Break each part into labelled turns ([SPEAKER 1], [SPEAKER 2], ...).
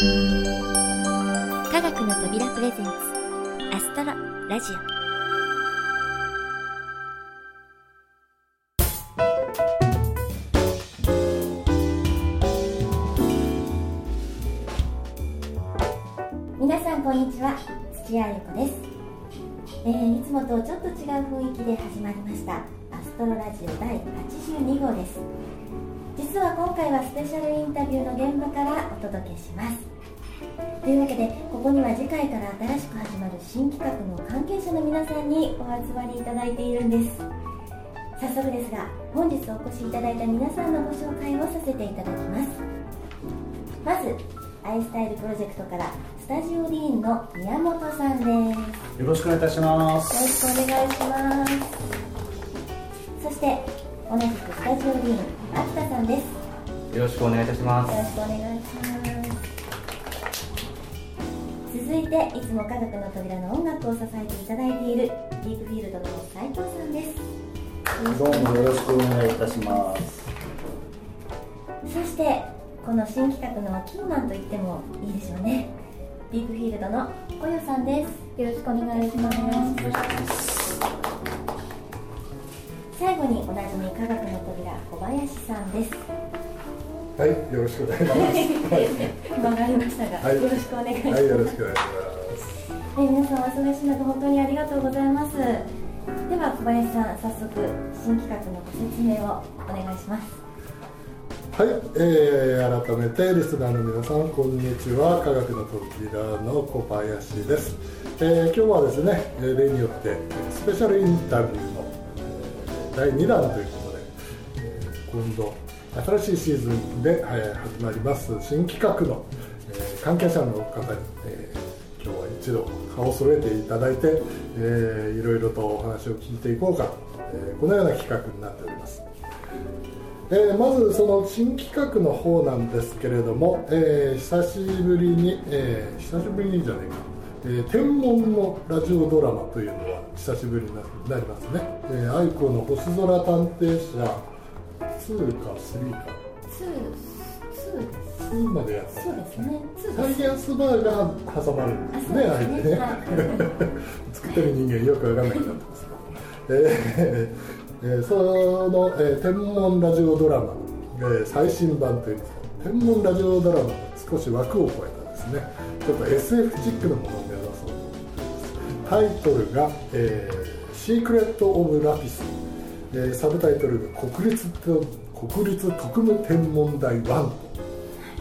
[SPEAKER 1] 科学の扉プレゼンツアストロラジオ。皆さんこんにちは土屋ゆ子です、えーいつもとちょっと違う雰囲気で始まりましたアストロラジオ第82号です。実は今回はスペシャルインタビューの現場からお届けします。というわけでここには次回から新しく始まる新企画の関係者の皆さんにお集まりいただいているんです。早速ですが本日お越しいただいた皆さんのご紹介をさせていただきます。まずアイスタイルプロジェクトからスタジオディーンの宮本さんです。
[SPEAKER 2] よろしくお願いいたしま
[SPEAKER 1] よ
[SPEAKER 2] す。
[SPEAKER 1] ろしくお願いします。そして同じくスタジオディーン秋田さんです。
[SPEAKER 2] よろしくお願いいたしま
[SPEAKER 1] よろしくお願いします続いていつも科学の扉の音楽を支えていただいているディープフィールドの斉藤さんです。
[SPEAKER 3] どうもよろしくお願いいたします。
[SPEAKER 1] そしてこの新企画のキーマンと言ってもいいでしょうね。ディープフィールドのこよさんです。よろしくお願いします。最後におなじみ科学の扉小林さんです
[SPEAKER 3] はい、よろしくお願いします。
[SPEAKER 1] 間がありましたが、
[SPEAKER 3] はい
[SPEAKER 1] よろしくお願いします、
[SPEAKER 3] はい、よろしくお願いします。
[SPEAKER 1] はい、皆さんお忙しい中本当にありがとうございますでは小林さん早速新企画のご説明をお願いします
[SPEAKER 3] はい、えー、改めてリスナーの皆さん、こんにちは。科学の扉の小林です。えー、今日はですね、えー例によってスペシャルインタビューの、えー第2弾ということで、えー今度新しいシーズンで、え始まります。新企画の、え関係者の方に、え今日は一度顔を揃えていただいて、えーいろいろとお話を聞いていこうか、えこのような企画になっております。えーまずその新企画の方なんですけれども、えー久しぶりに、えー久しぶりにじゃないか、えー天文のラジオドラマというのは久しぶりにななりますね、えー、愛子の星空探偵社2か3か。
[SPEAKER 1] 2
[SPEAKER 3] 2までやった
[SPEAKER 1] そうですね。
[SPEAKER 3] サイエンスバーが挟まれるんですね
[SPEAKER 1] あ
[SPEAKER 3] 相手ね、
[SPEAKER 1] ねはい。
[SPEAKER 3] 作ってる人間よくわかんなくなってますえーえーその、えー天文ラジオドラマ、えー最新版というんですか天文ラジオドラマが少し枠を超えたですね。ちょっと SF チックなものを目指そうと思っています。タイトルが、えーシークレット・オブ・ラピス」えーサブタイトルが国立と国立特務天文台1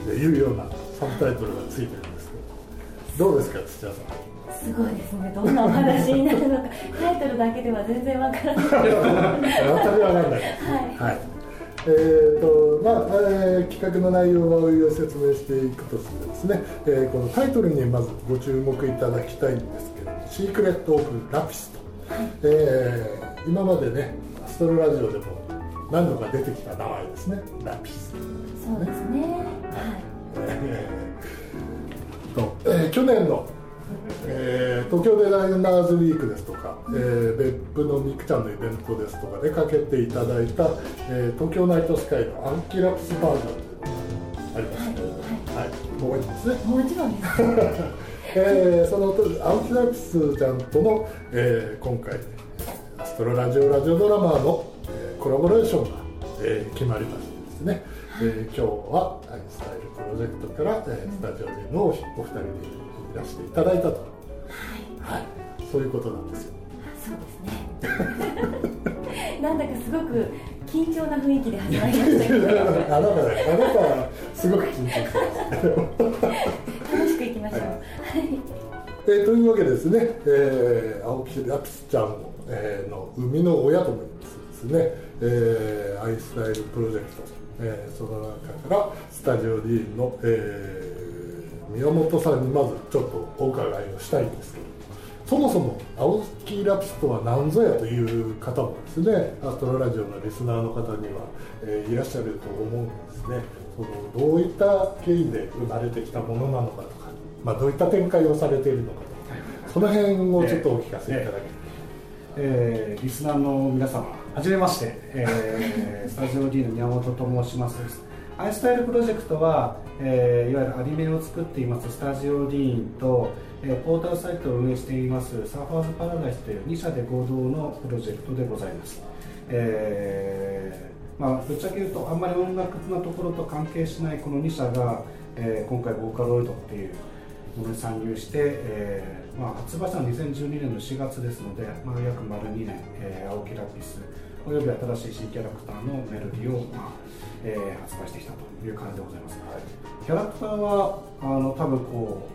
[SPEAKER 3] というようなサブタイトルがついてるんですけどどうですか土屋さん。
[SPEAKER 1] すごいですね。どんなお話になるのか。タイトルだけでは全然わからない。
[SPEAKER 3] 全くわかんない。はい。えーとまあえー企画の内容はおいおい説明していくとしてですね、えーこのタイトルにまずご注目いただきたいんですけど「シークレット・オブ・ラピスと」えー今までねアストロラジオでも何度か出てきた名前ですね。ラピス
[SPEAKER 1] そうですね。はい。
[SPEAKER 3] えーとえー去年の、えー東京デザイナーズウィークですとか、えー別府のミクちゃんのイベントですとかでかけていただいた、えー東京ナイトスカイのアンキラプスバージョンというのがあります。けれども、はい。覚えてますね。
[SPEAKER 1] もちろんです。
[SPEAKER 3] えーそのアンキラプスちゃんとの、えー今回アストロラジオラジオドラマの、えーコラボレーションが、えー決まりましてですね、えー今日はアイスタイルプロジェクトから、えースタジオでのお二人にいらしていただいたと、はい。そういうことなんですよ。
[SPEAKER 1] そうですね。なんだかすごく緊張な雰囲気で始まりましたけど。
[SPEAKER 3] あなたねあなたはすごく緊張してますえーというわけですね、えー青木ラピスちゃん、えーの生みの親とも言いますですね、えーアイスタイルプロジェクト、えーその中からスタジオ D の、えー宮本さんにまずちょっとお伺いをしたいんですけど。そもそも青木ラピスとは何ぞやという方もですねアストロラジオのリスナーの方には、えーいらっしゃると思うんですね。そのどういった経緯で生まれてきたものなのかと、まあ、どういった展開をされているのかと。かその辺をちょっとお聞かせいただける
[SPEAKER 2] えーリスナーの皆様、はじめまして、えー スタジオ D の宮本と申します。アイスタイルプロジェクトは、えーいわゆるアニメを作っています。スタジオディーンと、えーポータルサイトを運営しています。サーファーズパラダイスという2社で合同のプロジェクトでございます、えーまあ、ぶっちゃけ言うとあんまり音楽なところと関係しないこの2社が、えー今回ボーカロイドっていうものに参入して、えーまあ、発売したのは2012年の4月ですので、まあ、約丸2年、えー青木ラピスおよび新しい新キャラクターのメロディーを、まあえー発売してきたという感じでございます、キャラクターはあの多分こ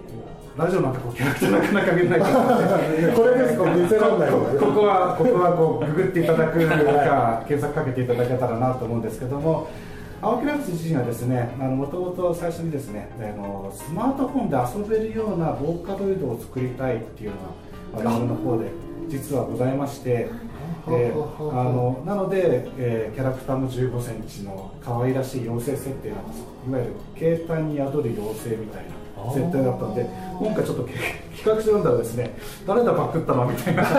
[SPEAKER 2] うラジオなんてこうキャラクターなかなか見ないと
[SPEAKER 3] これですこれ見せられない
[SPEAKER 2] ここここはここはこうググっていただくか検索かけていただけたらなと思うんですけども青木ラピス自身はですねもともと最初にですねあのスマートフォンで遊べるようなボーカロイドを作りたいっていうのが我々の方で実はございまして、えーあのなので、えーキャラクターも1 5センチの可愛らしい妖精設定なんです。いわゆる携帯に宿る妖精みたいな設定だったので今回ちょっとけ企画書読んだらですね誰だパクったのみたいな。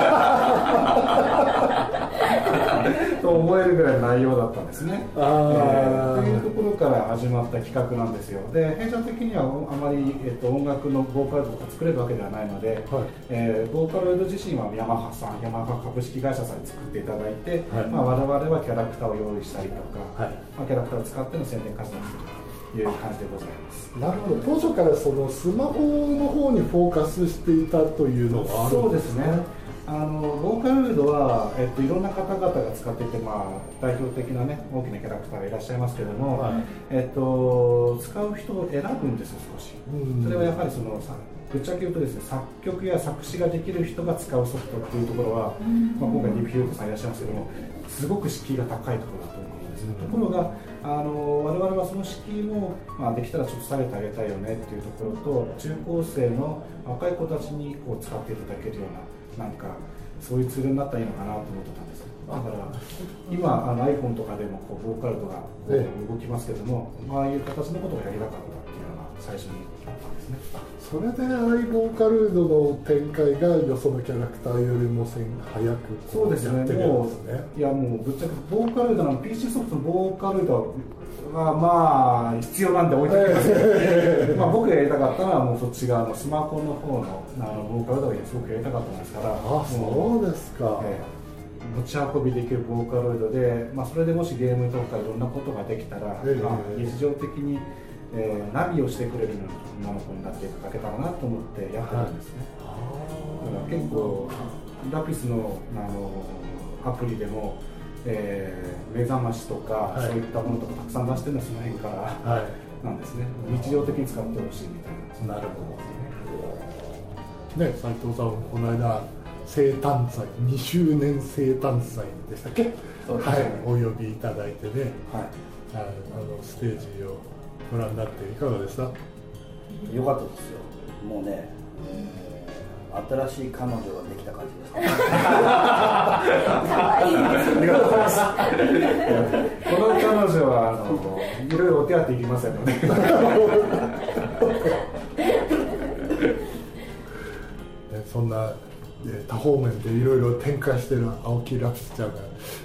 [SPEAKER 2] と思えるぐらいの内容だったんですね。えーというところから始まった企画なんですよ。で、弊社的にはあまり、えっと音楽のボーカロイドとか作れるわけではないので、
[SPEAKER 3] はい。
[SPEAKER 2] えーボーカロイド自身はヤマハさん、ヤマハ株式会社さんに作っていただいて、
[SPEAKER 3] はい。
[SPEAKER 2] まあ、我々はキャラクターを用意したりとか、
[SPEAKER 3] はい。
[SPEAKER 2] まあ、キャラクターを使っての宣伝活動をするという感じでございます。
[SPEAKER 3] なるほど。当初からそのスマホの方にフォーカスしていたというのがある
[SPEAKER 2] そ
[SPEAKER 3] んでね。
[SPEAKER 2] うですすね。あのボーカロイドは、えっと、いろんな方々が使っていて、まあ、代表的な、ね、大きなキャラクターがいらっしゃいますけども、
[SPEAKER 3] はい。
[SPEAKER 2] えっと、使う人を選ぶんですよ、少し。
[SPEAKER 3] うん。
[SPEAKER 2] それはやはりそのさぶっちゃけ言うとですね作曲や作詞ができる人が使うソフトっていうところは、まあ、今回ディフューズさんいらっしゃいますけどもすごく敷居が高いところだと思うんです、ところがあの我々はその敷居も、まあ、できたらちょっと下げてあげたいよねっていうところと中高生の若い子たちにこう使っていただけるようななんかそういうツールになったらいいのかなと思ってたんです。だから今あの iPhone とかでもこうボーカルとか動きますけども、ああいう形のことをやりたかったっていうのが最初にあったんですね。
[SPEAKER 3] それでアイボーカルードの展開がよそのキャラクターよりも早く
[SPEAKER 2] そうですね。
[SPEAKER 3] ですね。
[SPEAKER 2] ういやもうぶっちゃけボーカロイドの PC ソフトのボーカロイドはまあ必要なんで置いておきますけど、まあ僕がやりたかったのはもうそっち側のスマホの方のあのボーカロイドがすごくやりたかったんですから
[SPEAKER 3] あ
[SPEAKER 2] も
[SPEAKER 3] そうですか、
[SPEAKER 2] えー持ち運びできるボーカロイドで、まあ、それでもしゲームとかいろんなことができたら、
[SPEAKER 3] ええ
[SPEAKER 2] まあ、日常的に、えーナビをしてくれる女の子になっていただけたらなと思ってやってるんですね、だから結構ラピスのあのアプリでも、えー目覚ましとか、
[SPEAKER 3] はい。
[SPEAKER 2] そういったものとかたくさん出してるのはその辺から
[SPEAKER 3] はい。
[SPEAKER 2] なんですね。日常的に使ってほしいみたいな。
[SPEAKER 3] なるほど。ね斉藤さんこの間生誕祭2周年生誕祭でしたっけ？
[SPEAKER 2] ね。
[SPEAKER 3] はいお呼びいただいてね。
[SPEAKER 2] は
[SPEAKER 3] はい。あのステージをご覧になっていかがでした？
[SPEAKER 4] よかったですよ。もうね、えー新しい彼女ができた感じです。ね
[SPEAKER 1] 可愛い
[SPEAKER 2] ありがとうございますこの彼女はあのいろいろお手当いりませんので
[SPEAKER 3] ね 多方面でいろいろ展開している青木ラピスちゃんが、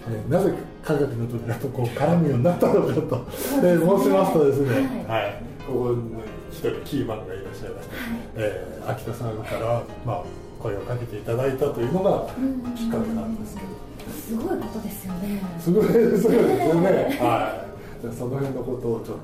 [SPEAKER 3] えーなぜ科学の扉とこう絡むようになったのかと、えー申しますとですね、はい、ここに一人キーマンがいらっしゃいまして、えー秋田さんから、まあ、声をかけていただいたというのがきっかけなんですけど。
[SPEAKER 1] すごいことですよね
[SPEAKER 3] すごいすごいですよね。はい。じゃあその辺のことをちょっと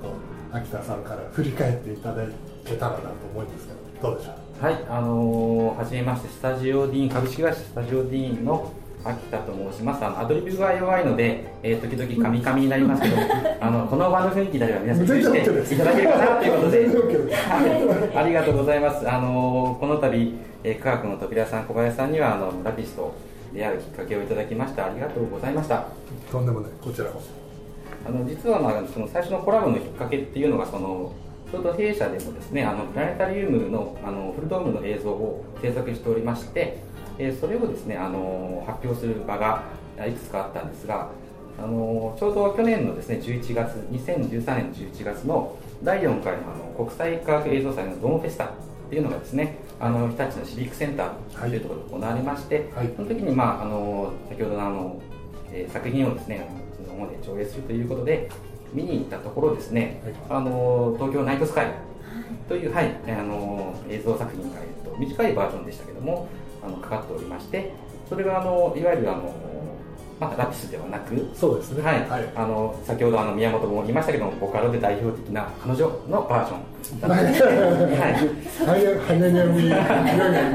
[SPEAKER 3] 秋田さんから振り返っていただけたらなと思うんですけど、どうでしょう？
[SPEAKER 5] はい、あのー、はじめまして、スタジオディーン、株式会社スタジオディーンの秋田と申します。あのアドリブが弱いので、えー、時々カミカミになりますけど、あのこの場の雰囲気であれば皆さん許
[SPEAKER 3] 全然 OK です
[SPEAKER 5] していただけるかなということで、ありがとうございます。あのー、この度、えー、科学の扉さん、小林さんにはあのラピスと出会うきっかけをいただきました。ありがとうございました。
[SPEAKER 3] とんでもない、こちらこそ。
[SPEAKER 5] あの実は、まあ、その最初のコラボのきっかけっていうのがそのちょうど弊社でもですねあのプラネタリウムのあのフルドームの映像を制作しておりまして、えーそれをですねあの発表する場がいくつかあったんですがあのちょうど去年のですね11月2013年11月の第4回のあの国際科学映像祭のドームフェスタっていうのがですねあの日立のシビックセンターというところで行われまして、
[SPEAKER 3] はい。
[SPEAKER 5] その時に、まあ、あの先ほどのあの、えー作品をですねあのうちの方で上映するということで、見に行ったところですね、あの東京ナイトスカイという、はい、あの映像作品が、えっと、短いバージョンでしたけどもあのかかっておりましてそれがあのいわゆるあのまあ、ラピスではなく
[SPEAKER 3] そうですね。
[SPEAKER 5] はい、
[SPEAKER 3] はい。
[SPEAKER 5] あの先ほどあの宮本も言いましたけどもボカロで代表的な彼女のバージョン。
[SPEAKER 3] はい。
[SPEAKER 5] はい。
[SPEAKER 3] はやはやにゃみみな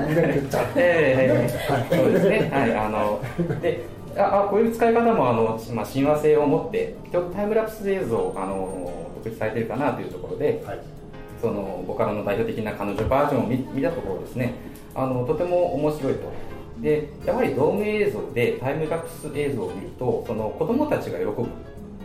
[SPEAKER 3] みなみちゃん
[SPEAKER 5] ええそうですね、はい、あのでああこういう使い方もあの、まあ、親和性を持ってちょっとタイムラプス映像あの特筆されてるかなというところで、
[SPEAKER 3] はい。
[SPEAKER 5] そのボカロの代表的な彼女バージョンを見見たところですね。あのとても面白いと。でやはりドーム映像でタイムラプス映像を見るとその子供たちが喜ぶっ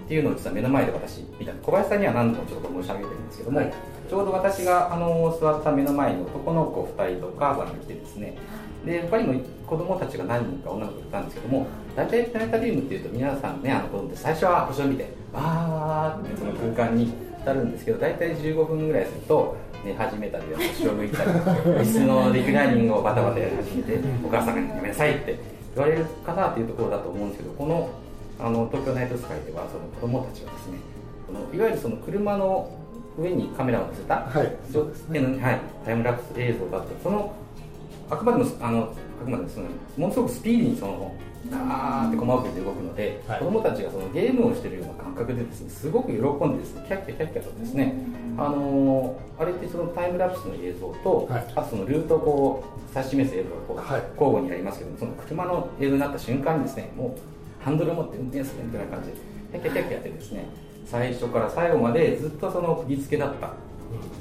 [SPEAKER 5] ていうのを実は目の前で私見た。小林さんには何度もちょっと申し上げてるんですけども、
[SPEAKER 3] はい。
[SPEAKER 5] ちょうど私があの座った目の前に男の子2人とお母さんが来てですねで他にも子供たちが何人か女の子がいたんですけども大体プラネタリウムっていうと皆さんねあの子供って最初は後ろ見てわーってその空間に浸るんですけど大体15分ぐらいすると寝始めたり後ろ向いたり椅子のリクライニングをバタバタやり始めてお母さんが「やめなさい」って言われるかなっていうところだと思うんですけどこのあの東京ナイトスカイではその子供たちがですねこのいわゆるその車の上にカメラを乗せた
[SPEAKER 3] はい。
[SPEAKER 5] そうですね、はい、タイムラプス映像だったそのあくまでもあのあくまでもそのものすごくスピーディーにそのガーってコマ送りで動くので、
[SPEAKER 3] はい。
[SPEAKER 5] 子供たちがそのゲームをしているような感覚でですねすごく喜んでですねキャッキャキャッキャとですね、あのーあれってそのタイムラプスの映像と、
[SPEAKER 3] はい。
[SPEAKER 5] あとそのルートをこう指し示す映像がこう、
[SPEAKER 3] はい。
[SPEAKER 5] 交互にありますけどもその車の映像になった瞬間にですねもうハンドルを持って運転するみたいな感じでキャッキャキャッキャやってですね最初から最後までずっとその釘付けだった。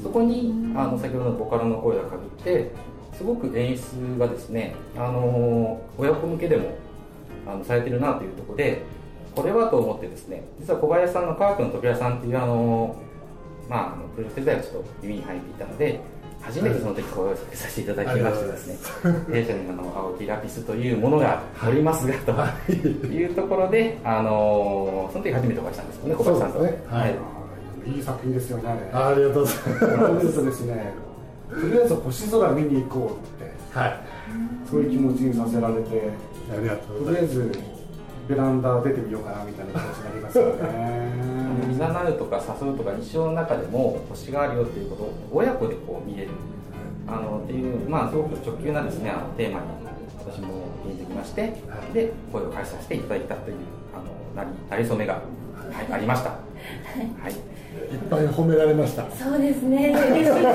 [SPEAKER 5] そこにあの先ほどのボカロの声がかぶってすごく演出がですね、あの親子向けでもあのされてるなというところでこれはと思ってですね実は小林さんの科学の扉さんっていうあのまああのプロジェクト時代がちょっと耳に入っていたので初めてその時声をかけさせていただきましてですね弊社にあの青木ラピスというものがおりますがというところで、あのその時初めてお会いしたんですよね小林さんと。
[SPEAKER 3] はい。
[SPEAKER 2] い。い作品ですよねあれ。
[SPEAKER 3] ありがとうございます。
[SPEAKER 2] そうですとですねとりあえず星空見に行こうって
[SPEAKER 3] はい。
[SPEAKER 2] そういう気持ちにさせられて
[SPEAKER 3] ありがとう
[SPEAKER 2] と
[SPEAKER 3] ございます。
[SPEAKER 2] りあえずベランダ出てみようかなみたいな気持ちになりますよね。
[SPEAKER 5] いざなうとか誘うとか日常の中でも星があるよっていうことを親子でこう見れる。あのっていうまあすごく直球なですねあのテーマに私も聞いてきまして、で声を返させていただいたというあのなりなり初めが、はい、ありました。はい。
[SPEAKER 3] いっぱい褒められました。
[SPEAKER 1] そうですね。嬉しいですね。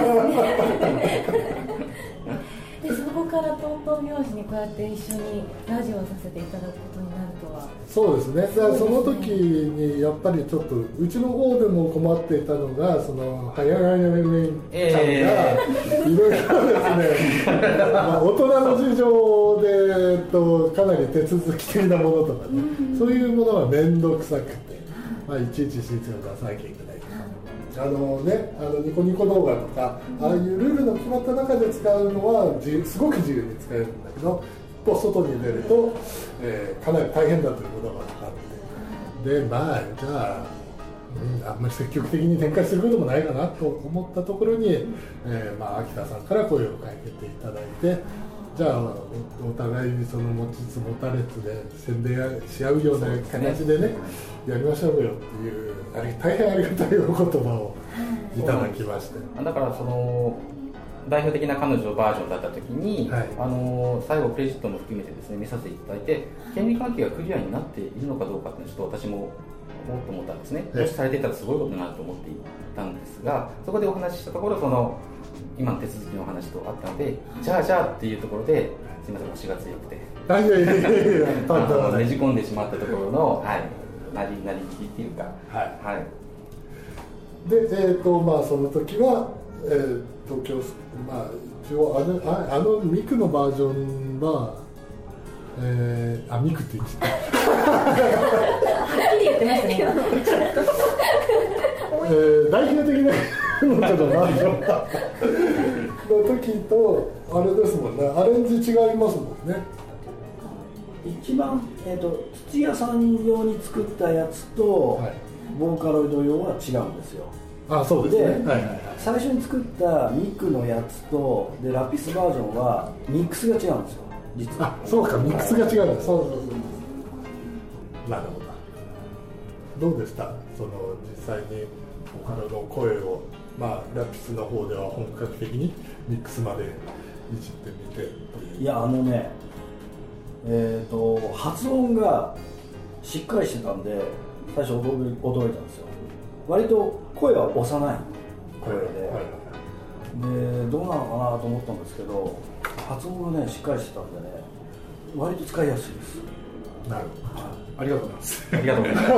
[SPEAKER 1] でそこからトントン拍子にこうやって一緒にラジオをさせていただくことになるとは。
[SPEAKER 3] そうですね。だからその時にやっぱりちょっとうちの方でも困っていたのがその早川やめめちゃんがいろいろですね、まあ、大人の事情で、えっと、かなり手続き的なものとかね、そういうものが面倒くさくて、まあ、いちいち指示を出さなきゃいけない。あのね、あのニコニコ動画とか、ああいうルールの決まった中で使うのはすごく自由に使えるんだけど一歩外に出ると、えーかなり大変だということが分かって。でまあじゃあ、うん、あんまり積極的に展開することもないかなと思ったところに、えーまあ、秋田さんから声をかけていただいてじゃあおお互いにその持ちつ持たれつで宣伝し合うような形でねやりましょうよっていうあれ大変ありがたいお言葉をいただきまして。
[SPEAKER 5] だからその代表的な彼女バージョンだった時に、
[SPEAKER 3] はい。
[SPEAKER 5] あの最後クレジットも含めてですね見させていただいて権利関係がクリアになっているのかどうかっていうのはちょっと私も思って思ったんですね、
[SPEAKER 3] ええ。
[SPEAKER 5] もしされていたらすごいことになると思っていたんですがそこでお話ししたところその今の手続きの話とあったのでじゃあじゃあっていうところですみません推しが強くて。
[SPEAKER 3] あい
[SPEAKER 5] ねじ込んでしまったところの、はい、なりなりきりっていうか。
[SPEAKER 3] はい。
[SPEAKER 5] はい。
[SPEAKER 3] で、えーとまあ、その時は、えー東京、まあ、一応あのああのミクのバージョンは、えー、あミクって言ってた。
[SPEAKER 1] はっきり言ってましたね
[SPEAKER 3] えー代表的なのバージョンの時とあれですもんね。アレンジ違いますもんね。
[SPEAKER 4] 一番、えー、と土屋さん用に作ったやつと、
[SPEAKER 3] はい。
[SPEAKER 4] ボーカロイド用は違うんですよ。
[SPEAKER 3] あそうですね。
[SPEAKER 4] で
[SPEAKER 3] はいはいはい。
[SPEAKER 4] 最初に作ったミクのやつとでラピスバージョンはミックスが違うんですよ。実は。
[SPEAKER 3] あそうかミックスが違うんだ。そうそうそうなるほど。どうでした？その実際にボカロの声をまあラピスの方では本格的にミックスまでいじってみて。
[SPEAKER 4] いやあのねえっ、と発音がしっかりしてたんで最初驚い驚いたんですよ。割と声は幼い声で、でどうなのかなと思ったんですけど発音がねしっかりしてたんでね割と使いやすいです。
[SPEAKER 3] なる
[SPEAKER 2] ありがとうございます。
[SPEAKER 5] ありがとうございます。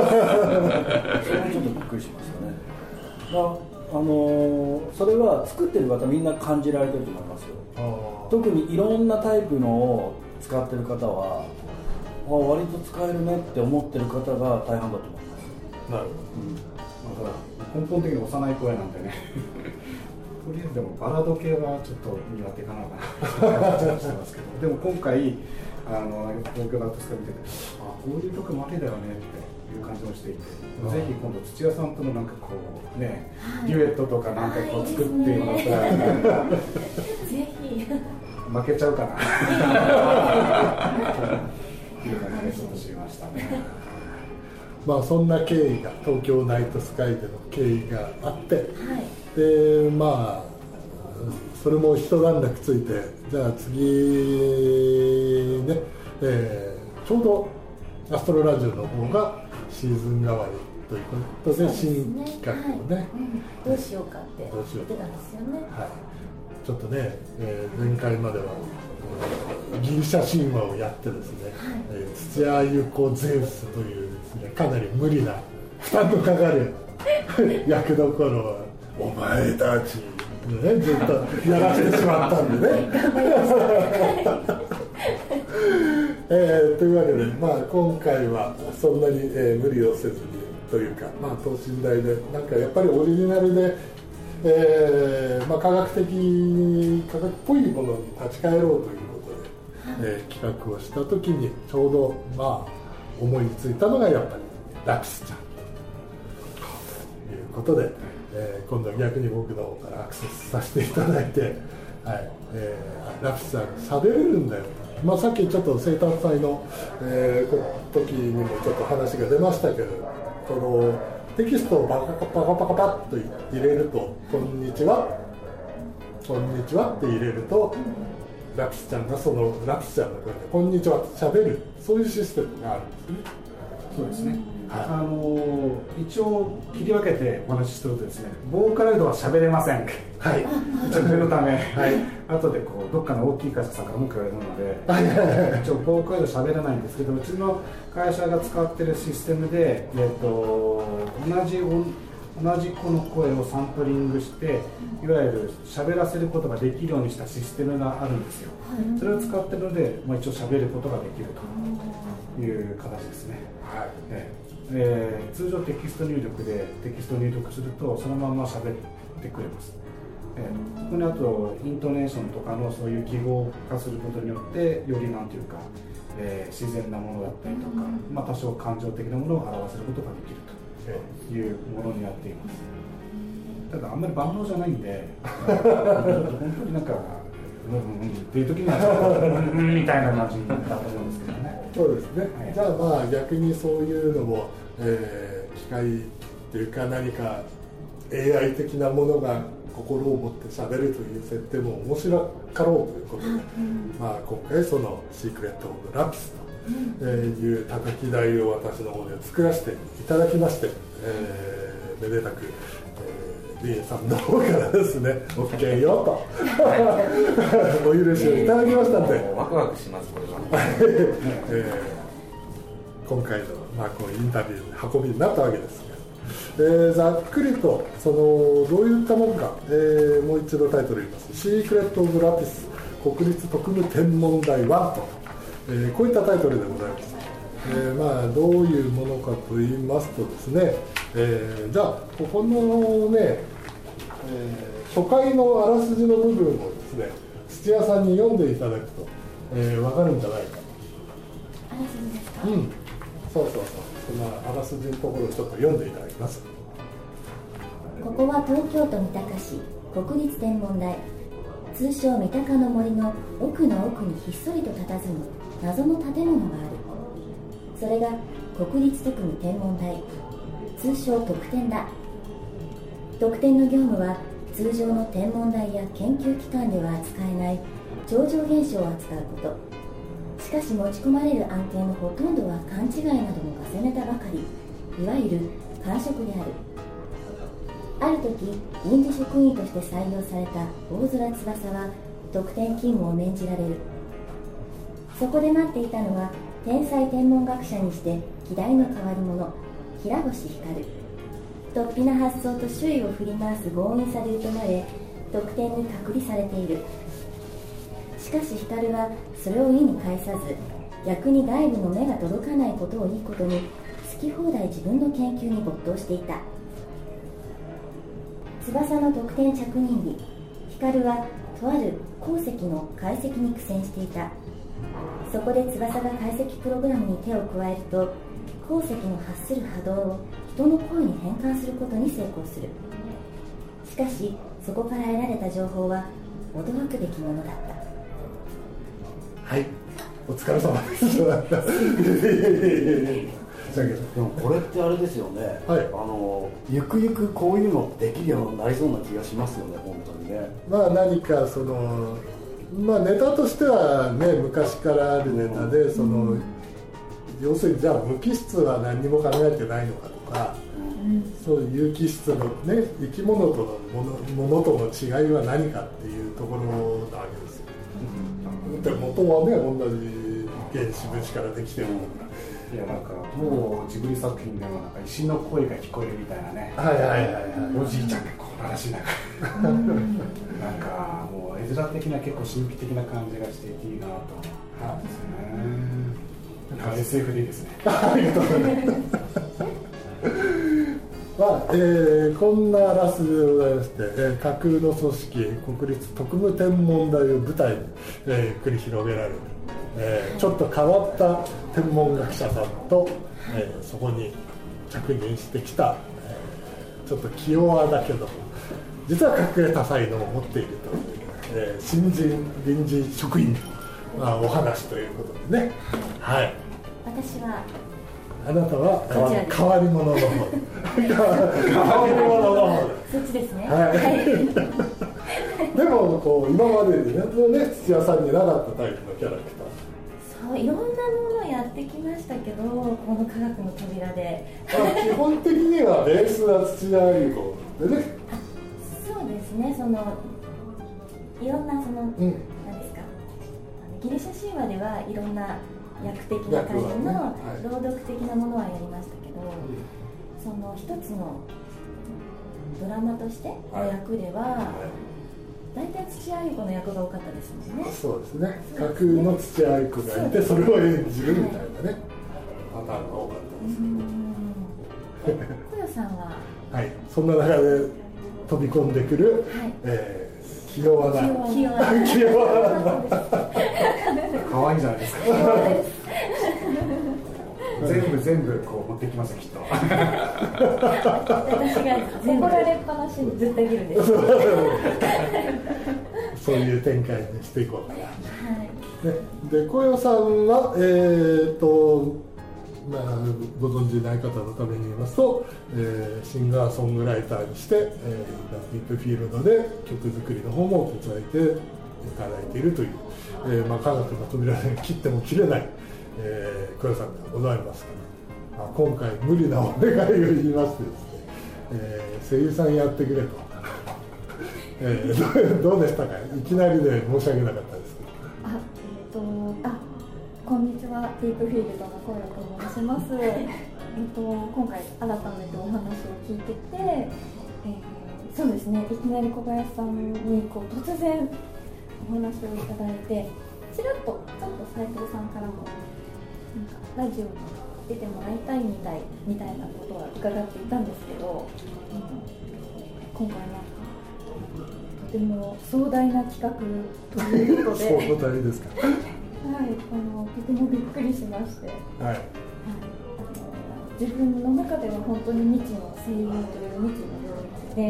[SPEAKER 4] それはちょっとびっくりしましたね。だあのーそれは作ってる方みんな感じられてると思いますよ。
[SPEAKER 3] ほ
[SPEAKER 4] 特にいろんなタイプのを使ってる方はあ割と使えるねって思ってる方が大半だと思います。
[SPEAKER 3] どなる
[SPEAKER 2] まあただ根本的に幼い声なんでね。とりあえずでもバラード系はちょっと苦手かなか。なってしてますけど。でも今回あの東京だとして見ててあこういう曲もありだよねっていう感じもしていて、
[SPEAKER 3] うん
[SPEAKER 2] ぜひ今度土屋さんとのなんかこうね、
[SPEAKER 1] はい。
[SPEAKER 2] デュエットとかなんかこ
[SPEAKER 1] はいう
[SPEAKER 2] 作ってもらったらなんか
[SPEAKER 1] ぜひ。
[SPEAKER 2] 負けちゃうかなっていう感じでちょっと知りましたね。
[SPEAKER 3] まあそんな経緯が東京ナイトスカイでの経緯があって
[SPEAKER 1] はい。
[SPEAKER 3] でまあそれも一段落ついてじゃあ次ね、えーちょうどアストロラジオの方がシーズン代わりということで
[SPEAKER 1] そうです
[SPEAKER 3] 新企画をね
[SPEAKER 1] はい。うん。どうしようかって言ってたんですよね。
[SPEAKER 3] はい、ちょっとね、えー前回まではギリシャ神話をやってですね、えー土屋ゆ子ゼウスというですねかなり無理な負担のかかる 役どころをお前たちねずっとやらせてしまったんでね。えーというわけで、まあ、今回はそんなに、えー無理をせずにというか、まあ、等身大でなんかやっぱりオリジナルで、えーまあ、科学的科学っぽいものに立ち返ろうということで、えー企画をした時にちょうど、まあ、思いついたのがやっぱりラピスちゃんということで、えー今度は逆に僕の方からアクセスさせていただいて、はいえー、ラピスさん喋れるんだよ、まあ、さっきちょっと生誕祭の、えー時にもちょっと話が出ましたけどそのテキストをバカパカパカパッと入れると「こんにちは」「こんにちは」って入れるとラピスちゃんがそのラピスちゃんの声で「こんにちは」って喋るそういうシステムがあるんですね。
[SPEAKER 2] そうですね、あの一応切り分けてお話しするとですねボーカロイドは喋れません。
[SPEAKER 3] はい。
[SPEAKER 2] 一応念のため、
[SPEAKER 3] はい。
[SPEAKER 2] 後でこうどっかの大きい会社さんから文句言われるので、
[SPEAKER 3] はい。はいはい
[SPEAKER 2] 一応ボーカロイド喋らないんですけどうちの会社が使ってるシステムで、えっと、同じ音同じ子の声をサンプリングしていわゆる喋らせることができるようにしたシステムがあるんですよ。それを使ってるので、まあ、一応喋ることができるという形ですね。
[SPEAKER 3] はい。
[SPEAKER 2] えええー通常テキスト入力でテキスト入力するとそのまま喋ってくれます、ええそこにあとイントネーションとかのそういう記号化することによってよりなんていうか、えー自然なものだったりとか、まあ、多少感情的なものを表せることができるというものになっています。ただあんまり万能じゃないんで 本当になんかうんうんっていう時にはうんうんみたいな感じだと思うんですけどね
[SPEAKER 3] そうですね、
[SPEAKER 2] はい
[SPEAKER 3] じゃあまあ逆にそういうのも、えー機械っていうか何か AI 的なものが心を持って喋るという設定も面白かろうということで、まあ、今回その「シークレット・オブ・ラピス」という叩き台を私の方で作らせていただきまして、えーめでたく、リエさんの方からですね OK よと。お許しをいただきましたんで。
[SPEAKER 5] ワクワクしますこれは。
[SPEAKER 3] えー今回の、まあ、こうインタビューの運びになったわけですけど、えーざっくりとそのどういったものか、えーもう一度タイトル言います「シークレット・オブ・ラピス国立特務天文台1」と、えーこういったタイトルでございます、えーまあ、どういうものかと言いますとですね、えーじゃあここのね、えー初回のあらすじの部分をですね土屋さんに読んでいただくと、えー、分かるんじゃないか。
[SPEAKER 1] あらすじですか、
[SPEAKER 3] うん、そうそうそう、そのあらすじのところをちょっと読んでいただきます。
[SPEAKER 1] ここは東京都三鷹市国立天文台。通称三鷹の森の奥の奥にひっそりと佇む謎の建物がある。それが国立特務天文台。通称特典だ特典の業務は通常の天文台や研究機関では扱えない超常現象を扱うこと。しかし持ち込まれる案件のほとんどは勘違いなどのガセネタばかり。いわゆる感触である。ある時臨時職員として採用された大空翼は特典勤務を免じられる。そこで待っていたのは天才天文学者にして希代の変わり者平星光。突飛な発想と周囲を振り回す強引さで疎まれ得点に隔離されている。しかし光はそれを意に介さず逆に外部の目が届かないことをいいことに好き放題自分の研究に没頭していた。翼の得点着任日光はとある鉱石の解析に苦戦していた。そこで翼が解析プログラムに手を加えると鉱石の発する波動を人の声に変換することに成功する。しかしそこから得られた情報は驚くべきものだった。
[SPEAKER 3] はい。お疲れ様。です
[SPEAKER 4] でもこれってあれですよね、
[SPEAKER 3] はい。
[SPEAKER 4] あのゆくゆくこういうのできるようになりそうな気がしますよね本当にね。
[SPEAKER 3] まあ何かそのまあネタとしてはね昔からあるネタで、その要するにじゃあ無機質は何にも考えてないのかとか、そういう有機質のね生き物とのものものとの違いは何かっていうところなわけですよ、で元はね同じ原子分子からできてるもの
[SPEAKER 2] いやなんかもうジブリ作品でもなんか石の声が聞こえるみたいなね、
[SPEAKER 3] はいはいはいはい
[SPEAKER 2] おじいちゃんがこう話しながら。なんかもう絵面的な結構神秘的な感じがしていていいなと思うんですよね SF でいいですね。
[SPEAKER 3] ありがとうございます。ま あえーこんなラスでございまして、えー架空の組織国立特務天文台を舞台に、えー繰り広げられる、えーちょっと変わった天文学者さんと、えーそこに着任してきた、えーちょっと気弱だけど実は隠れた才能を持っているという、えー新人臨時職員の、まあ、お話ということでね。はい。
[SPEAKER 1] 私は。
[SPEAKER 3] あなたは変わり者の方変わり者の方。
[SPEAKER 1] そっちですね。
[SPEAKER 3] はい。でもこう今までにねね土屋さんになかったタイプのキャラク
[SPEAKER 1] そういろんなものをやってきましたけどこの科学の扉で。
[SPEAKER 3] 基本的にはベースは土屋優子でね。
[SPEAKER 1] そうですね。そのいろんなその、
[SPEAKER 3] うん。
[SPEAKER 1] 何ですか。ギリシャ神話ではいろんな役的な感じの朗読的なものはやりましたけど、その一つのドラマとしての役では、大体土屋優子の役が多かったですもんね。
[SPEAKER 3] そうですね。架空の土屋優子がいてそれを演じるみたいなねパターンが多かったです
[SPEAKER 1] うん小代さんは？
[SPEAKER 3] はい。そんな中で飛び込んでくる、
[SPEAKER 1] はい。
[SPEAKER 3] えー気弱な。
[SPEAKER 1] 気弱な
[SPEAKER 2] 可愛いじゃないですか。全部全部こう持ってきますよきっと。
[SPEAKER 1] 私が怒られっぱなしにずっといるんです。
[SPEAKER 3] そういう展開にしていこうかな。
[SPEAKER 1] はい。
[SPEAKER 3] ね、で小代さんは、えーとまあ、ご存じない方のために言いますと、えーシンガーソングライターにして、えー、ディープフィールドで曲作りの方も手伝えていただいているという、えーまあ、科学の扉で切っても切れない、えー小代さんでございますから、まあ、今回無理なお願いを言いましてですね、えー声優さんやってくれと、えーどうどうでしたか？いきなりで申し訳なかったですけど。
[SPEAKER 6] あ、えっ、と、あ、こんにちは、ディープフィールドの小谷と申します。えっと、今回改めてお話を聞いてて、えーそうですね、いきなり小林さんにこう突然お話をいただいて、ちらっとちょっと斉藤さんからもなんかラジオに出てもらいたいみたいみたいなことは伺っていたんですけど、うん今回なんかとても壮大な企画ということで。
[SPEAKER 3] そう答えですか？
[SPEAKER 6] はい、あのとてもびっくりしまして、はい、
[SPEAKER 3] はい。
[SPEAKER 6] あの自分の中では本当に未知の声優という未知の領域で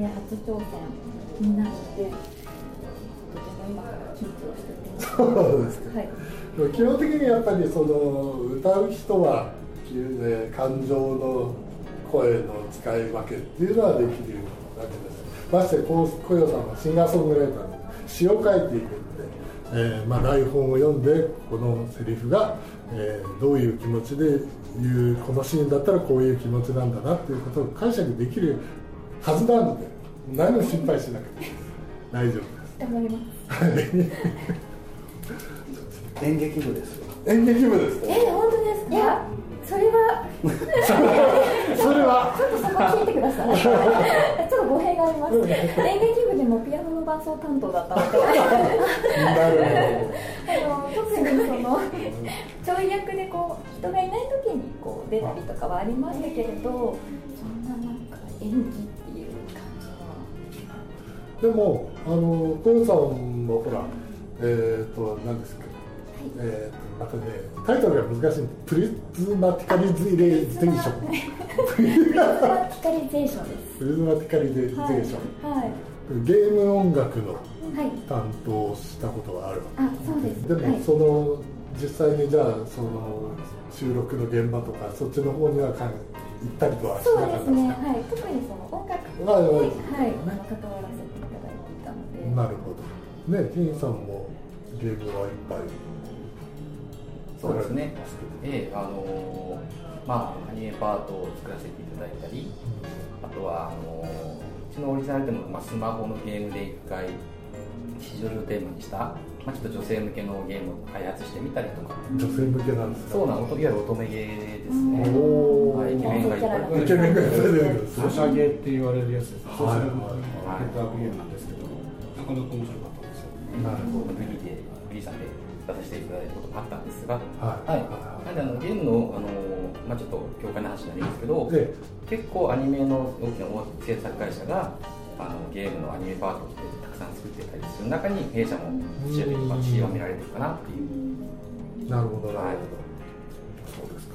[SPEAKER 6] で初挑戦になるのでとても今から緊張しております。
[SPEAKER 3] そうですか。
[SPEAKER 6] はい、
[SPEAKER 3] 基本的にやっぱりその歌う人は、えー感情の声の使い分けっていうのはできるわけですまして小小さんはシンガーソングライターで詩を書いていくんで、えーまあ、台本を読んでこのセリフが、えーどういう気持ちで言うこのシーンだったらこういう気持ちなんだなっていうことを解釈できるはずなので何も心配しなくて大丈夫です
[SPEAKER 6] 頑張ります
[SPEAKER 4] 演劇部ですよ。
[SPEAKER 3] 演劇部ですね
[SPEAKER 6] え本当ですか？いやそれは。
[SPEAKER 3] それは？
[SPEAKER 6] ちょっとそこ聞いてください。ちょっと語弊があります。演劇部でもピアノの伴奏担当だったので。
[SPEAKER 3] なる
[SPEAKER 6] あの特にそのちょい役でこう人がいない時にこう出たりとかはありましたけれどそんななんか演技っていう感じは。
[SPEAKER 3] でもあの小夜さんもほらえっ、と何ですかえー、とまたねタイトルが難しい。プリズマティカリゼーション。
[SPEAKER 6] ピカリゼーション
[SPEAKER 3] プリズマティカリゼーション、
[SPEAKER 6] はい
[SPEAKER 3] ゲーム音楽の
[SPEAKER 6] はい、はい、
[SPEAKER 3] 担当をしたことがあるわ
[SPEAKER 6] あそうです。
[SPEAKER 3] けでも、
[SPEAKER 6] はい。
[SPEAKER 3] その実際にじゃあその収録の現場とかそっちの方にはかん行ったりとはしなかったです
[SPEAKER 6] ね。はい。特にその音楽に
[SPEAKER 3] はいはい。
[SPEAKER 6] 関わらせていただいていたので。
[SPEAKER 3] なるほどねティーンさんもゲームはいっぱい
[SPEAKER 5] そうですね、ええあのーまあ、アニメパートを作らせていただいたり、あとはあのーうちのオリジナルでも、まあ、スマホのゲームで一回、吉祥寺をテーマにした、まあ、ちょっと女性向けのゲームを開発してみたりとか、
[SPEAKER 3] 女性向けなんですか？
[SPEAKER 5] そうなの、いわゆる乙女ゲーですね。
[SPEAKER 3] おー
[SPEAKER 5] はい、イケメンがいっぱい
[SPEAKER 3] イケメンがいっぱいる
[SPEAKER 2] ソシャゲって言われるやつです。ソーシャル
[SPEAKER 3] はい。
[SPEAKER 2] ネットワークゲームなんですけど。なかなか面白かった
[SPEAKER 3] なるほど
[SPEAKER 5] グリで、グリさんで出させていただいたこともあったんですが、
[SPEAKER 3] はい。
[SPEAKER 5] はい、なんであのゲームの、あのまあ、ちょっと教会の話になりますけど、
[SPEAKER 3] で
[SPEAKER 5] 結構アニメの大きな制作会社があのゲームのアニメパートってたくさん作ってたりする中に弊社も一緒にまあ知恵を見られてるかなっていう。
[SPEAKER 3] なるほどなるほど、
[SPEAKER 5] はい。
[SPEAKER 3] そうですか。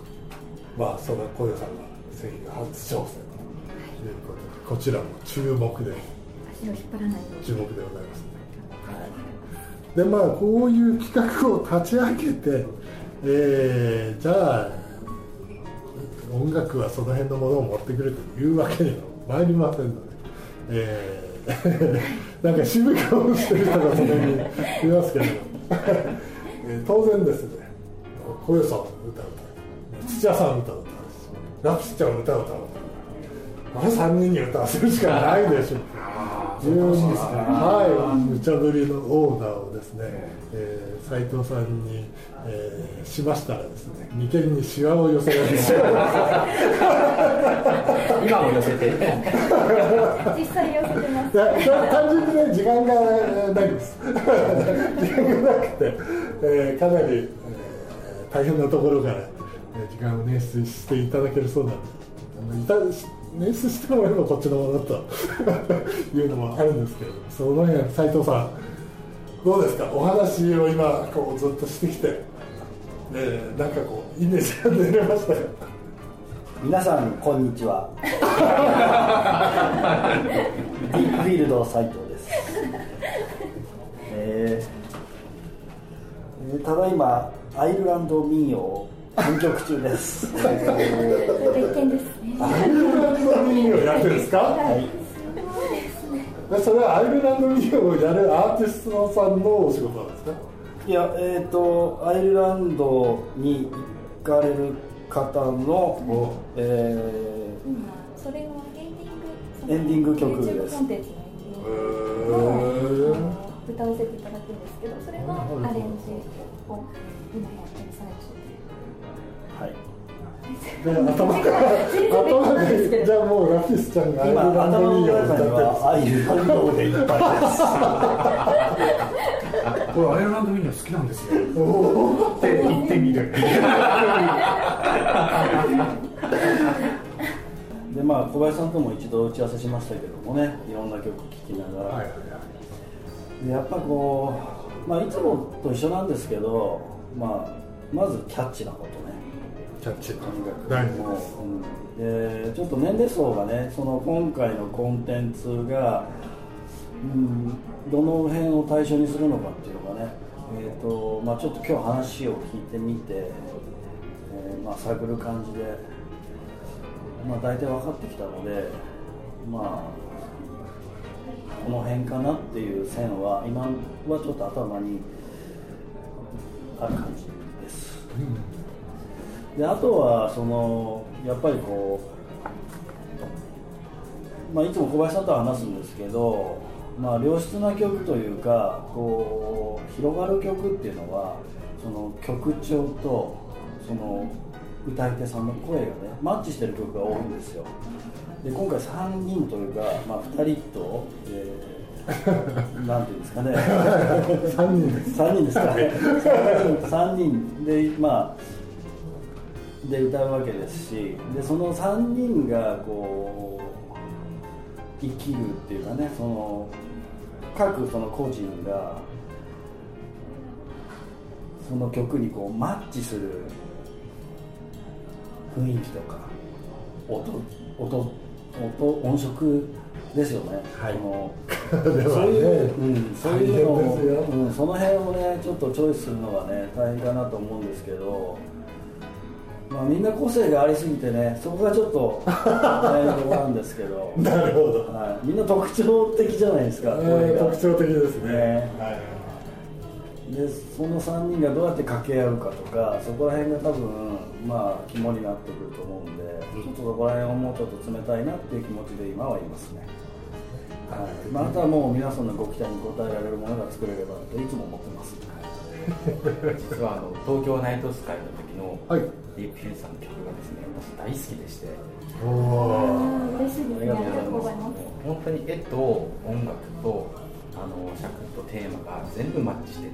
[SPEAKER 3] まあそれは小夜さんが製品初挑戦ということでこちらも注目で。
[SPEAKER 6] 足を引っ張らない
[SPEAKER 3] 注目でございますでまあこういう企画を立ち上げて、えーじゃあ音楽はその辺のものを持ってくるというわけには参りませんので、えー なんか渋い顔をしてる人がそこにいますけれど、えー当然ですね小夜さん歌う歌土屋さん歌う歌ラプシちゃん歌う歌うあの3人に歌わせるしかないでしょういうはい、無茶ぶりのオーダーをですね、えー、斉藤さんに、えーしましたらですね、眉間にシワを寄せられまいました
[SPEAKER 5] 今も寄せて。
[SPEAKER 6] 実際寄せてます。
[SPEAKER 3] いや単純にね時間がないです。時間がなくて、えーかなり、えー大変なところから、えー時間を捻出していただけるそうなんであのいた捻出してもらえばこっちのものだと いうのもあるんですけどその辺斉藤さんどうですか？お話を今こうずっとしてきて、えーなんかこうイメージが出れましたか
[SPEAKER 4] 皆さんこんにちは。ディープフィールド斉藤です、えーえーただいまアイルランド民謡を編曲中です、
[SPEAKER 6] それ別件ですね
[SPEAKER 3] アイルランド民謡やってるんですか、
[SPEAKER 4] はい。
[SPEAKER 3] でそれはアイルランド民謡をやるアーティストさんのお仕事なんですか？
[SPEAKER 4] いやえっ、とアイルランドに行かれる方の、え
[SPEAKER 6] 今それのエンディング
[SPEAKER 4] エンディング曲です。
[SPEAKER 6] YouTube コンテンツのエンディングをあの歌わせていただくんですけどそれのアレンジをで
[SPEAKER 3] 頭から頭でじゃあもうラピスちゃんがアイル
[SPEAKER 4] 今
[SPEAKER 3] ランド民謡を歌ってる
[SPEAKER 4] 中にはアイルランドでいっぱいです
[SPEAKER 2] これアイルランド民謡好きなんですよ。って言ってみる
[SPEAKER 4] でまあ小林さんとも一度打ち合わせしましたけどもねいろんな曲聴きながら、
[SPEAKER 3] はい。はい
[SPEAKER 4] でやっぱこう、まあ、いつもと一緒なんですけど、まあ、まずキャッチなことね
[SPEAKER 3] キャッチ
[SPEAKER 4] とにかく
[SPEAKER 3] 大事
[SPEAKER 4] もう、うん、でちょっと年齢層がねその今回のコンテンツが、うん、どの辺を対象にするのかっていうのがね、えーとまあ、ちょっと今日話を聞いてみて、えーまあ、探る感じで、まあ、大体分かってきたのでまあこの辺かなっていう線は今はちょっと頭にある感じです、であとはそのやっぱりこう、まあ、いつも小林さんとは話すんですけど、まあ、良質な曲というかこう広がる曲っていうのはその曲調とその歌い手さんの声がねマッチしてる曲が多いんですよ。で今回3人というか、まあ、2人と、えーなんていうんですかね。
[SPEAKER 3] 3人です
[SPEAKER 4] 3人ですかね。3人。でまあで歌うわけですしでその3人がこう生きるっていうかねその各その個人がその曲にこうマッチする雰囲気とか音音音音色ですよね、
[SPEAKER 3] はい。
[SPEAKER 4] その
[SPEAKER 3] では
[SPEAKER 4] そういう、ん、そういうのを、うん、その辺をねちょっとチョイスするのがね大変かなと思うんですけど、まあ、みんな個性がありすぎてねそこがちょっと大変なんですけど、
[SPEAKER 3] なるほど。
[SPEAKER 4] はい、みんな特徴的じゃないですか
[SPEAKER 3] え
[SPEAKER 4] 声が。
[SPEAKER 3] ー特徴的ですね。
[SPEAKER 4] ね。
[SPEAKER 3] はい。
[SPEAKER 4] でその3人がどうやって掛け合うかとかそこら辺が多分まあ肝になってくると思うんで、ちょっとそこら辺をもうちょっと冷たいなっていう気持ちで今はいますね。はい。まあ、あとはもう皆さんのご期待に応えられるものが作れればといつも思ってます、
[SPEAKER 5] 実はあの東京ナイトスカイの時の
[SPEAKER 3] はい。
[SPEAKER 5] ディープフィルさんの曲がですね私大好きでして。
[SPEAKER 3] おー。
[SPEAKER 6] 嬉しいですね。ありがとうございます。
[SPEAKER 5] 本当に絵と音楽とあの尺とテーマが全部マッチしてる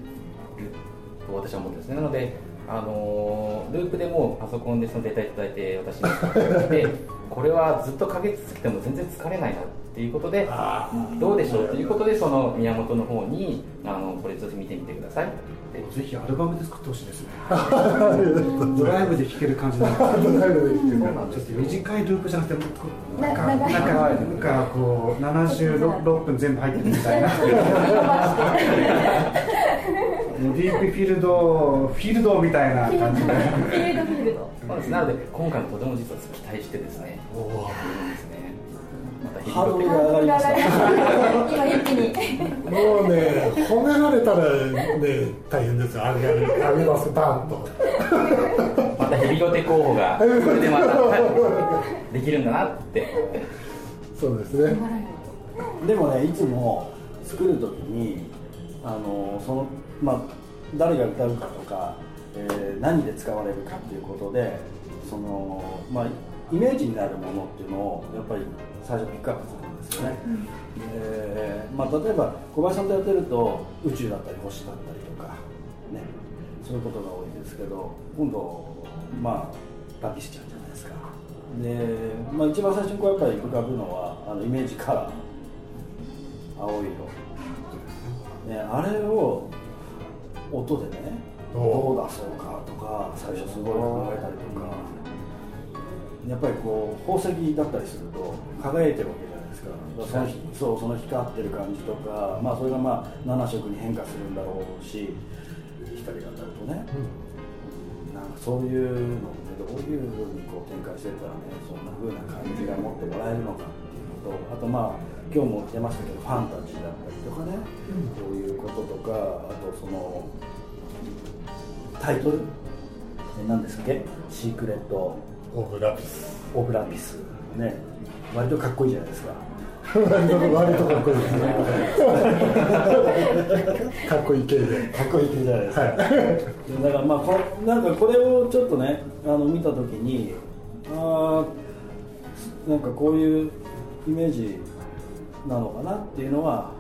[SPEAKER 5] と私は思ってるんですね。なのであのループでもうパソコンでそのデータいただいて私に使って これはずっとかけ続けても全然疲れないなっていうことでどうでしょうということでその宮本の方にあのこれちょっと見てみてください。って
[SPEAKER 2] ぜひアルバムで作ってほしいですね。ドライブで聴ける感じなんで
[SPEAKER 3] ドライブできてるから
[SPEAKER 2] ちょっと短いループじゃなくてなんか
[SPEAKER 6] な
[SPEAKER 2] なんかなんかこう76分全部入ってるみたいな。もうディープフィールドフィールドみたいな感じで。
[SPEAKER 6] フィールドフィールド。
[SPEAKER 5] そうです。なので今回もとても実は期待してですね。
[SPEAKER 3] おー。
[SPEAKER 5] やってるんですね
[SPEAKER 4] ハードルが上がりました
[SPEAKER 3] もうね褒められたらね大変ですよあげるあげますバンと。
[SPEAKER 5] またヘビロテ候補がこれでまたできるんだなって
[SPEAKER 3] そうですね
[SPEAKER 4] でもねいつも作る時にあのそのまあ誰が歌うかとか、えー何で使われるかっていうことでそのまあイメージになるものっていうのをやっぱり最初ピックアップするんですよね、えーまあ、例えば小林さんとやってると宇宙だったり星だったりとかねそういうことが多いですけど今度まあラピスちゃんじゃないですか。で、まあ、一番最初にこうやっぱり浮かぶのはあのイメージカラー。青色、ね、あれを音でねど
[SPEAKER 3] お
[SPEAKER 4] う出そうかとか最初すごい考えたりとかやっぱりこう宝石だったりすると輝いてるわけじゃないですか。そのひそうその光ってる感じとか、まあ、それがまあ7色に変化するんだろうし光が当たるとね、なんかそういうのをねどういうふうにこう展開していったらねそんなふうな感じが持ってもらえるのかっていうのとあとまあ今日も出ましたけどファンタジーだったりとかね、そういうこととかあとそのタイトル？え何ですっけシークレット・
[SPEAKER 3] オブラピス。
[SPEAKER 4] オブラピス。ね。割とかっこいいじゃないですか。
[SPEAKER 3] 割 と割とかっこいい。ですねかっこいい系で。
[SPEAKER 4] かっこいい系じゃないですか、
[SPEAKER 3] はい。
[SPEAKER 4] だからまあこれなんかこれをちょっとねあの見た時にあーなんかこういうイメージなのかなっていうのは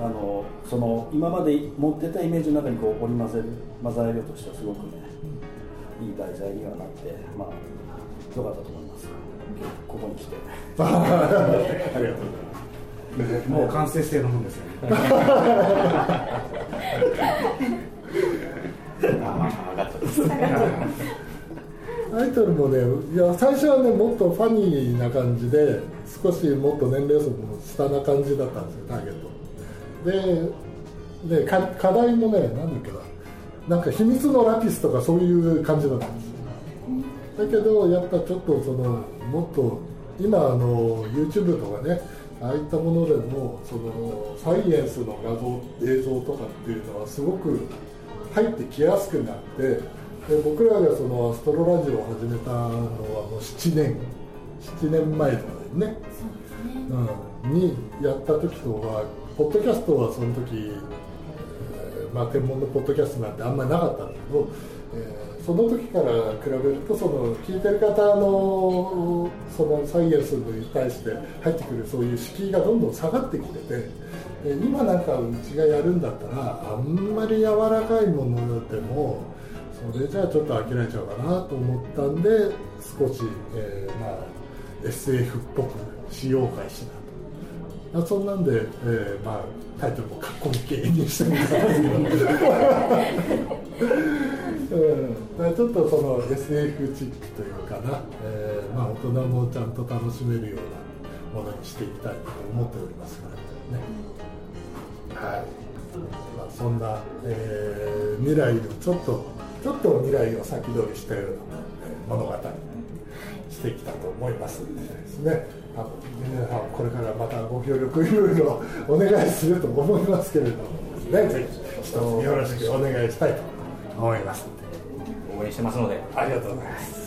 [SPEAKER 4] あのその今まで持ってたイメージの中にこう織り交ぜる混ざれるとしてはすごくねいい題材にはなってまあ良かったと思います。ここに来て。
[SPEAKER 3] ありがとうございます
[SPEAKER 2] もう完成してるもんですよね。
[SPEAKER 5] ああ上がっちゃった
[SPEAKER 3] タイトルもねいや最初はねもっとファニーな感じで少しもっと年齢層も下な感じだったんですよターゲット。ででか課題もね何だっけななんか秘密のラピスとかそういう感じだったんですよ。だけどやっぱちょっとそのもっと今あの YouTube とかねああいったものでもそのサイエンスの画像映像とかっていうのはすごく入ってきやすくなってで僕らがそのアストロラジオを始めたのはもう7年7年前とかだよね。うん、にやった時とはポッドキャストはその時、えーまあ、天文のポッドキャストなんてあんまりなかったんだけど、えーその時から比べるとその聞いてる方のそのサイエンスに対して入ってくるそういう敷居がどんどん下がってきててで今なんかうちがやるんだったらあんまり柔らかいものでもそれじゃあちょっと飽きられちゃうかなと思ったんで少し、えーまあ、SF っぽくしようかしな。そんなんで、えーまあ、タイトルもかっこいい系にしてみたんですけど、うん、ちょっとその SF チックというかな、えーまあ、大人もちゃんと楽しめるようなものにしていきたいと思っておりますからね。はい。まあ、そんな、えー未来をちょっとちょっと未来を先取りしたようなえー物語にしてきたと思います。のでですね。これからまたご協力いろいろお願いすると思いますけれども。ねぜひよろしくお願いしたいと思います。
[SPEAKER 5] 応援してますので。
[SPEAKER 3] ありがとうございます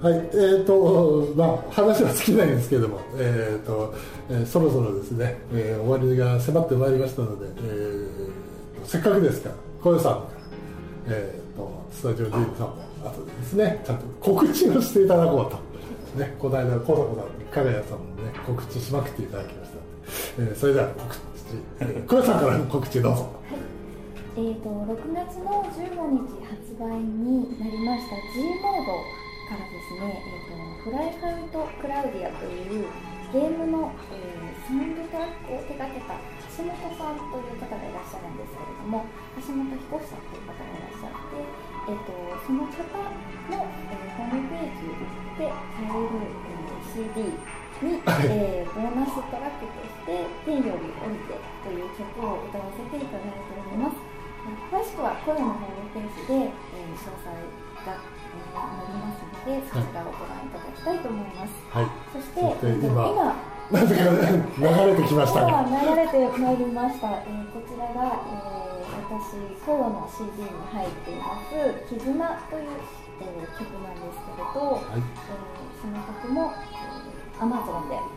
[SPEAKER 3] はい、えーとまあ、話は尽きないんですけども、えーとえーそろそろですね、えー終わりが迫ってまいりましたので、えーせっかくですから、小夜さんから、えーとスタジオ D さんも後でですね、ちゃんと告知をしていただこうと、ね、この間、小坂さん、加賀谷さんもね、告知しまくっていただきました、えーそれでは告知、えー小夜さんからの告知どうぞ。
[SPEAKER 6] えー、と6月の15日発売になりました G モードからですね、えー、とフライハウトクラウディアというゲームの、えーサウンドトラックを手掛けた橋本さんという方がいらっしゃるんですけれども橋本彦さんという方がいらっしゃって、えー、とその方の、えーホームページで買える、えー CD に、えーボーナストラックとして「天より降りて」という曲を歌わせていただいております。えー詳しくは声のホームページで、えー詳細が、えー載りますのでそちらをご覧いただきたいと思います、
[SPEAKER 3] はい、
[SPEAKER 6] そして、
[SPEAKER 3] 今
[SPEAKER 6] 今
[SPEAKER 3] なぜか流れてきましたが。
[SPEAKER 6] 今流れてまいりました、えーこちらが、えー私コヨの CD に入っています「絆」という、えー曲なんですけれど、
[SPEAKER 3] はい。
[SPEAKER 6] えーその曲も、えー、Amazon で、えー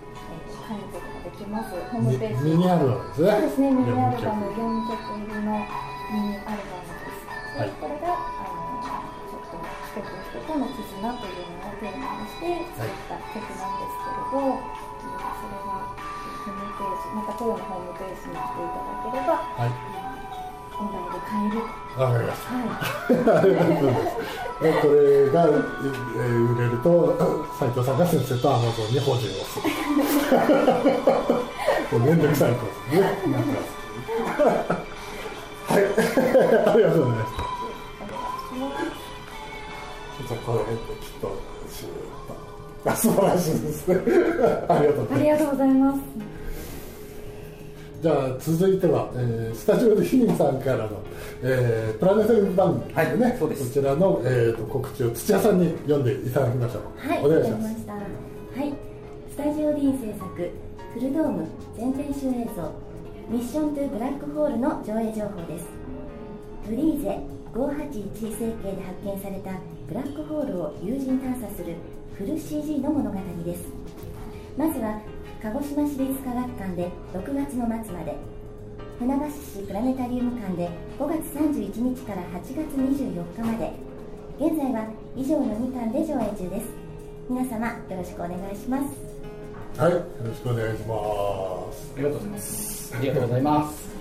[SPEAKER 6] 買えることができます。ホームページ。
[SPEAKER 3] ミミニアルバムですね。
[SPEAKER 6] そうですね。ミニアルバム
[SPEAKER 3] 四
[SPEAKER 6] 4曲入りのミニアルバムです、で
[SPEAKER 3] はい。
[SPEAKER 6] これがあのちょっと人と人との絆というのをテーマにして作った曲なんですけれど、えーそれがホームページまたコヨのホームページに来ていただければ
[SPEAKER 3] はい。
[SPEAKER 6] オンラインで買える
[SPEAKER 3] わかり。
[SPEAKER 6] はい
[SPEAKER 3] これが、えー売れると、斉藤さんが先生とアマゾンに補充をする。もうめんどくさいことですね。はい。ありがとうございます。じゃあこの辺できっとあ素晴らしいですね。ありがとうございます。じゃあ続いては、えースタジオでヒンさんからの、えープラネタリウム番組ですね、
[SPEAKER 5] はいそうです
[SPEAKER 3] こちらの、えー、と告知を土屋さんに読んでいただきましょう。
[SPEAKER 1] はい、
[SPEAKER 3] お願いしま。
[SPEAKER 1] すした。はい、スタジオ D 制作フルドーム全編集映像ミッショントゥブラックホールの上映情報です。ブリーゼ581星系で発見されたブラックホールを有人探査するフル CG の物語です。まずは鹿児島市立科学館で6月の末まで。船橋市プラネタリウム館で5月31日から8月24日まで。現在は以上の2館で上映中です。皆様よろしくお願いします。
[SPEAKER 3] はい、よろしくお願いします。
[SPEAKER 5] ありがとうございます。ありがとうございます。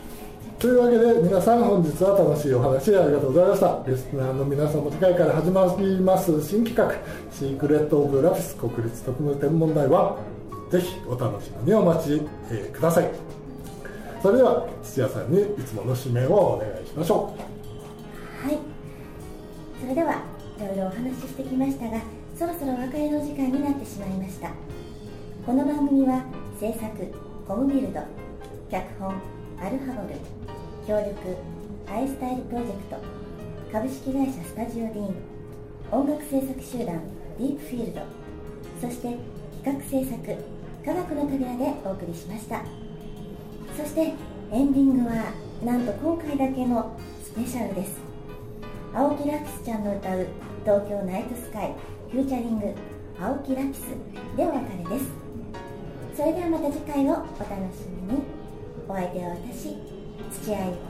[SPEAKER 3] というわけで皆さん本日は楽しいお話ありがとうございました。リスナーの皆さんも次回から始まります。新企画「シークレット・オブ・ラフィス国立特務天文台」はぜひお楽しみにお待ち、ください。それでは土屋さんにいつもの指名をお願いしましょう。
[SPEAKER 1] はい。それではいろいろお話ししてきましたがそろそろお別れの時間になってしまいました。この番組は制作コムビルド脚本アルファボル協力アイスタイルプロジェクト株式会社スタジオディーン音楽制作集団ディープフィールドそして企画制作科学の扉でお送りしました。そしてエンディングはなんと今回だけのスペシャルです。青木ラキスちゃんの歌う「東京ナイトスカイ」フューチャリング「青木ラキス」でお別れです。それではまた次回をお楽しみに。お相手は私土屋ゆ子。